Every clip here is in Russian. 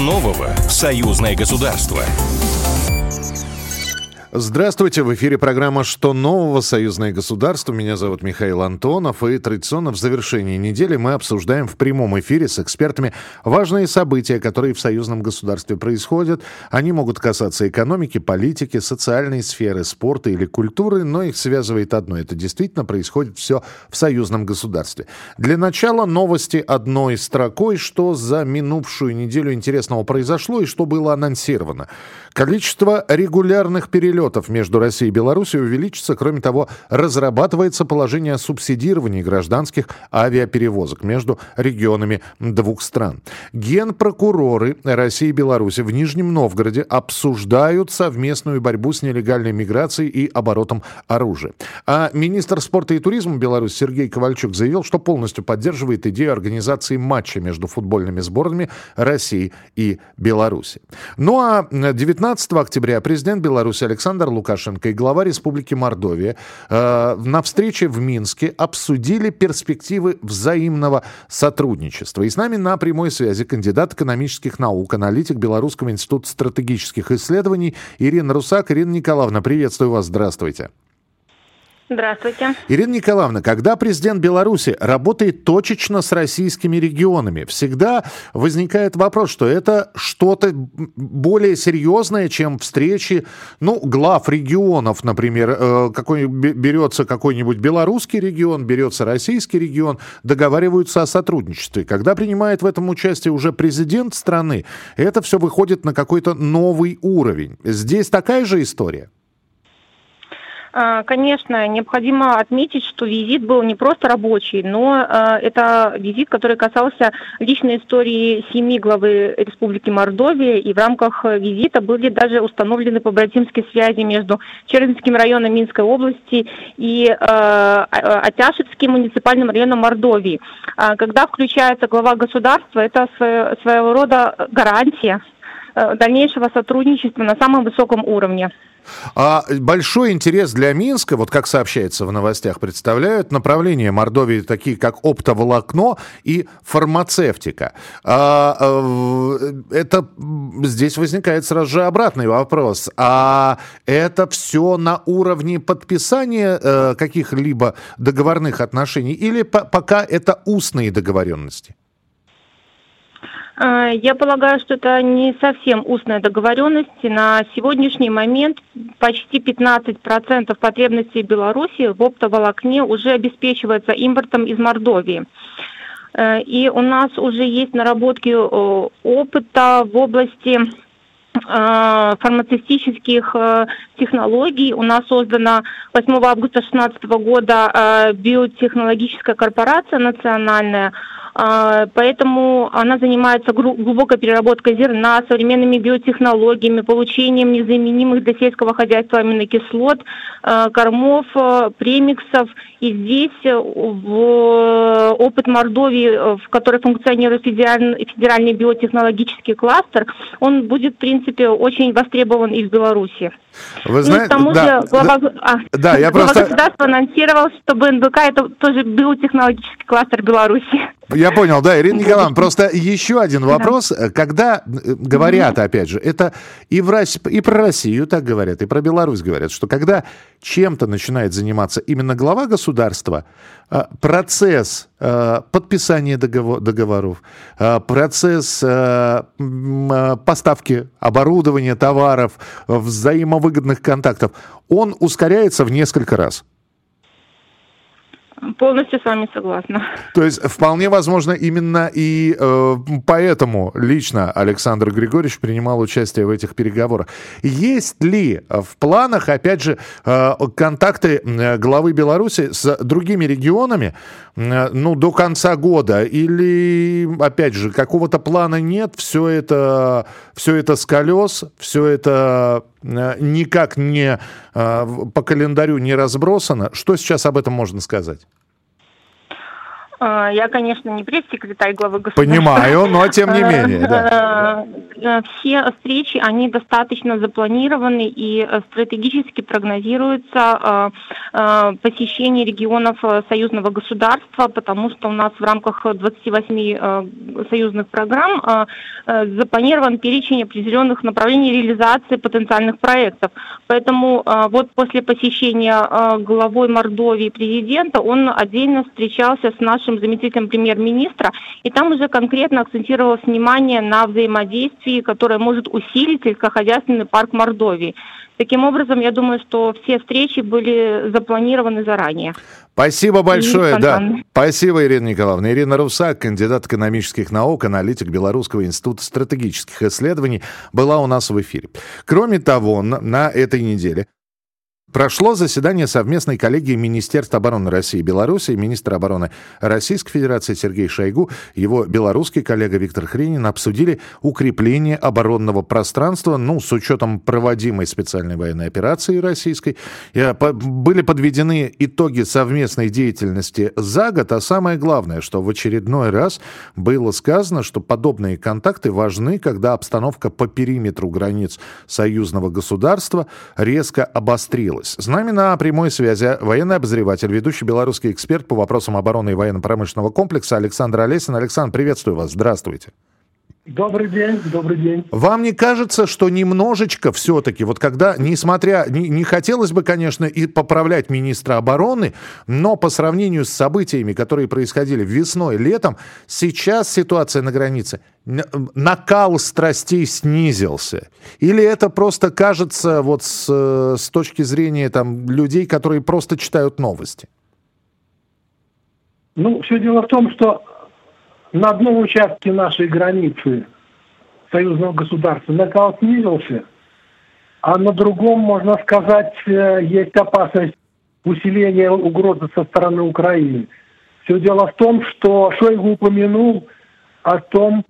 Нового союзное государство? Здравствуйте, в эфире программа «Что нового? Союзное государство». Меня зовут Михаил Антонов, и традиционно в завершении недели мы обсуждаем в прямом эфире с экспертами важные события, которые в союзном государстве происходят. Они могут касаться экономики, политики, социальной сферы, спорта или культуры, но их связывает одно. Это действительно происходит все в союзном государстве. Для начала новости одной строкой, что за минувшую неделю интересного произошло и что было анонсировано. Количество регулярных перелетов между Россией и Беларусью увеличится. Кроме того, разрабатывается положение о субсидировании гражданских авиаперевозок между регионами двух стран. Генпрокуроры России и Беларуси в Нижнем Новгороде обсуждают совместную борьбу с нелегальной миграцией и оборотом оружия. А министр спорта и туризма Беларуси Сергей Ковальчук заявил, что полностью поддерживает идею организации матча между футбольными сборными России и Беларуси. Ну а 19 15 октября президент Беларуси Александр Лукашенко и глава Республики Мордовия э, на встрече в Минске обсудили перспективы взаимного сотрудничества. И с нами на прямой связи кандидат экономических наук, аналитик Белорусского института стратегических исследований Ирина Русак. Ирина Николаевна, приветствую вас, здравствуйте. Здравствуйте. Ирина Николаевна, когда президент Беларуси работает точечно с российскими регионами, всегда возникает вопрос, что это что-то более серьезное, чем встречи, ну, глав регионов, например, э, какой, берется какой-нибудь белорусский регион, берется российский регион, договариваются о сотрудничестве. Когда принимает в этом участие уже президент страны, это все выходит на какой-то новый уровень. Здесь такая же история? А, конечно, необходимо отметить, что визит был не просто рабочий, но а, это визит, который касался личной истории семьи главы Республики Мордовия, и в рамках визита были даже установлены побратимские связи между Чернинским районом Минской области и а, Атяшевским муниципальным районом Мордовии. Когда включается глава государства, это своего рода гарантия дальнейшего сотрудничества на самом высоком уровне. А большой интерес для Минска, вот как сообщается в новостях, представляют направления Мордовии, такие как оптоволокно и фармацевтика. А, э, это здесь возникает сразу же обратный вопрос. А это все на уровне подписания э, каких-либо договорных отношений или по пока это устные договоренности? А, я полагаю, что это не совсем устная договоренность. На сегодняшний момент почти 15% потребностей Беларуси в оптоволокне уже обеспечивается импортом из Мордовии. Э, и у нас уже есть наработки опыта в области э, фармацевтических э, технологий. У нас создана 8 августа 2016 года биотехнологическая корпорация национальная – поэтому она занимается глубокой переработкой зерна, современными биотехнологиями, получением незаменимых для сельского хозяйства аминокислот, а, кормов, а, премиксов. И здесь в опыт Мордовии, в которой функционирует федеральный биотехнологический кластер, он будет, в принципе, очень востребован и в Беларуси. Вы знаете, к тому да, же глава, да, а, да, я глава просто... государства анонсировал, что БНБК это тоже биотехнологический кластер Беларуси. Я понял, да, Ирина Николаевна, просто еще один вопрос. Да. Когда э, говорят, опять же, это и, в и про Россию так говорят, и про Беларусь говорят, что когда чем-то начинает заниматься именно глава государства, э, процесс э, подписания договор, договоров, процесс поставки оборудования, товаров, взаимовыгодных контактов, он ускоряется в несколько раз. Полностью с вами согласна. То есть вполне возможно именно и э, поэтому лично Александр Григорьевич принимал участие в этих переговорах. Есть ли в планах, опять же, э, контакты главы Беларуси с другими регионами, э, ну, до конца года? Или, опять же, какого-то плана нет, все это, все это с колес, все это никак не э, по календарю не разбросано? Что сейчас об этом можно сказать? А, я, конечно, не пресс-секретарь главы государства. Понимаю, но тем не менее, да. Э, все встречи, они достаточно запланированы и э, стратегически прогнозируется э, посещение регионов союзного государства, потому что у нас в рамках 28 союзных программ запланирован перечень определенных направлений реализации потенциальных проектов. Поэтому вот после посещения главой Мордовии президента он отдельно встречался с нашим нашим заместителем премьер-министра, и там уже конкретно акцентировалось внимание на взаимодействии, которое может усилить сельскохозяйственный парк Мордовии. Таким образом, я думаю, что все встречи были запланированы заранее. Спасибо большое, да. Спасибо, Ирина Николаевна. Ирина Русак, кандидат экономических наук, аналитик Белорусского института стратегических исследований, была у нас в эфире. Кроме того, на этой неделе Прошло заседание совместной коллегии Министерства обороны России и Беларуси. Министр обороны Российской Федерации Сергей Шойгу, его белорусский коллега Виктор Хренин обсудили укрепление оборонного пространства, ну, с учетом проводимой специальной военной операции российской. Были подведены итоги совместной деятельности за год, а самое главное, что в очередной раз было сказано, что подобные контакты важны, когда обстановка по периметру границ союзного государства резко обострилась изменилось. С нами на прямой связи военный обозреватель, ведущий белорусский эксперт по вопросам обороны и военно-промышленного комплекса Александр Олесин. Александр, приветствую вас. Здравствуйте. Добрый день, добрый день. Вам не кажется, что немножечко все-таки, вот когда, несмотря, не, не хотелось бы, конечно, и поправлять министра обороны, но по сравнению с событиями, которые происходили весной, летом, сейчас ситуация на границе, накал страстей снизился? Или это просто кажется вот с, с точки зрения там, людей, которые просто читают новости? Ну, все дело в том, что на одном участке нашей границы союзного государства накал снизился, а на другом, можно сказать, э, есть опасность усиления угрозы со стороны Украины. Все дело в том, что Шойгу упомянул о том,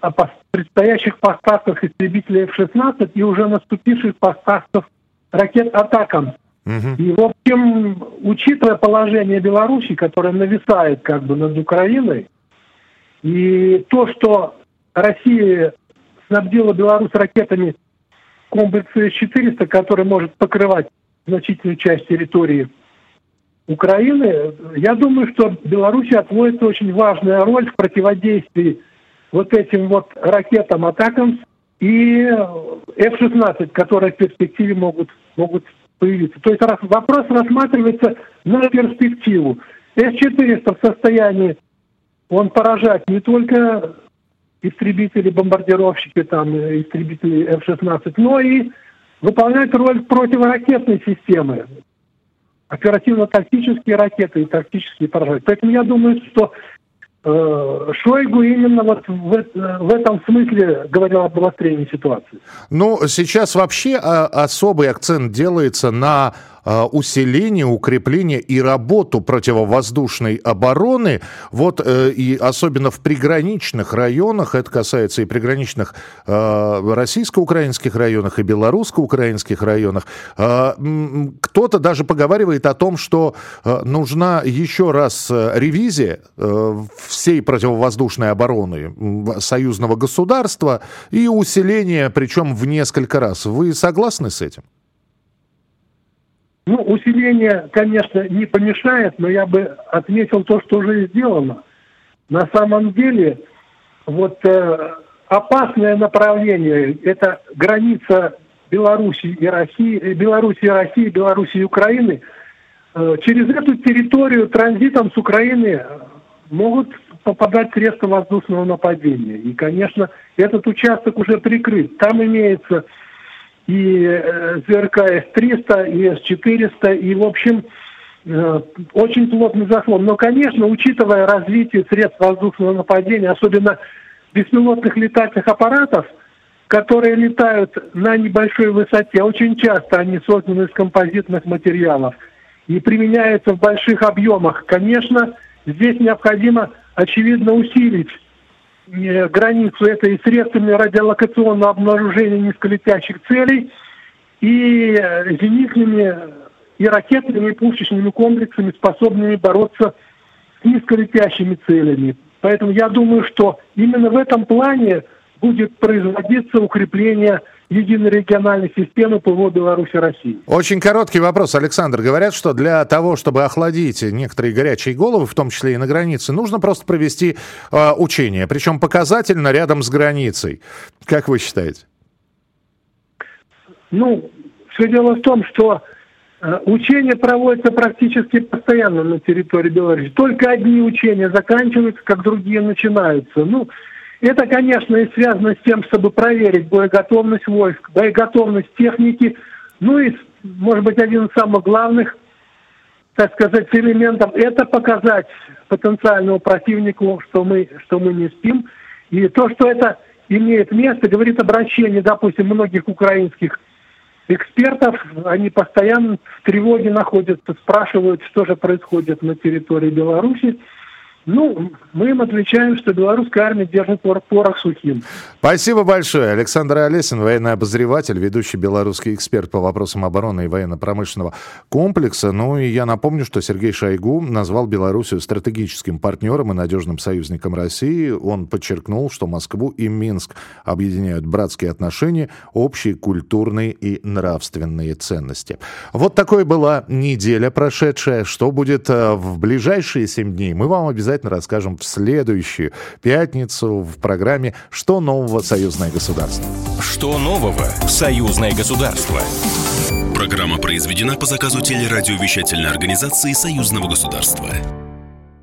о предстоящих поставках истребителей F-16 и уже наступивших поставках ракет «Атакам». Угу. И, в общем, учитывая положение Беларуси, которое нависает как бы над Украиной, и то, что Россия снабдила Беларусь ракетами комплекса С-400, который может покрывать значительную часть территории Украины, я думаю, что Беларусь отводит очень важная роль в противодействии вот этим вот ракетам атакам и F-16, которые в перспективе могут, могут появиться. То есть вопрос рассматривается на перспективу. С-400 в состоянии он поражает не только истребители, бомбардировщики, там, истребители F-16, но и выполняет роль противоракетной системы. Оперативно-тактические ракеты и тактические поражения. Поэтому я думаю, что э, Шойгу именно вот в, в этом смысле говорил об обострении ситуации. Ну, сейчас вообще особый акцент делается на усиление, укрепление и работу противовоздушной обороны, вот э, и особенно в приграничных районах, это касается и приграничных э, российско-украинских районах, и белорусско-украинских районах, э, кто-то даже поговаривает о том, что нужна еще раз ревизия всей противовоздушной обороны союзного государства и усиление, причем в несколько раз. Вы согласны с этим? Ну, усиление, конечно, не помешает, но я бы отметил то, что уже сделано. На самом деле, вот э, опасное направление – это граница Беларуси и России, э, Беларуси и России, Беларуси и Украины. Э, через эту территорию транзитом с Украины могут попадать средства воздушного нападения. И, конечно, этот участок уже прикрыт. Там имеется и э, ЗРК С-300, и С-400, и, в общем, э, очень плотный заслон. Но, конечно, учитывая развитие средств воздушного нападения, особенно беспилотных летательных аппаратов, которые летают на небольшой высоте, очень часто они созданы из композитных материалов и применяются в больших объемах. Конечно, здесь необходимо, очевидно, усилить границу это и средствами радиолокационного обнаружения низколетящих целей, и э, зенитными, и ракетными, и пушечными комплексами, способными бороться с низколетящими целями. Поэтому я думаю, что именно в этом плане будет производиться укрепление единой региональной системы ПВО Беларуси России. Очень короткий вопрос, Александр. Говорят, что для того, чтобы охладить некоторые горячие головы, в том числе и на границе, нужно просто провести э, учение, причем показательно рядом с границей. Как вы считаете? Ну, все дело в том, что э, учения проводятся практически постоянно на территории Беларуси. Только одни учения заканчиваются, как другие начинаются. Ну, это, конечно, и связано с тем, чтобы проверить боеготовность войск, боеготовность техники. Ну и, может быть, один из самых главных, так сказать, элементов – это показать потенциальному противнику, что мы, что мы не спим. И то, что это имеет место, говорит обращение, допустим, многих украинских экспертов. Они постоянно в тревоге находятся, спрашивают, что же происходит на территории Беларуси. Ну, мы им отвечаем, что белорусская армия держит порох сухим. Спасибо большое. Александр Олесин, военный обозреватель, ведущий белорусский эксперт по вопросам обороны и военно-промышленного комплекса. Ну и я напомню, что Сергей Шойгу назвал Белоруссию стратегическим партнером и надежным союзником России. Он подчеркнул, что Москву и Минск объединяют братские отношения, общие культурные и нравственные ценности. Вот такой была неделя прошедшая. Что будет э, в ближайшие семь дней, мы вам обязательно обязательно расскажем в следующую пятницу в программе «Что нового союзное государство?». Что нового союзное государство? Программа произведена по заказу телерадиовещательной организации союзного государства.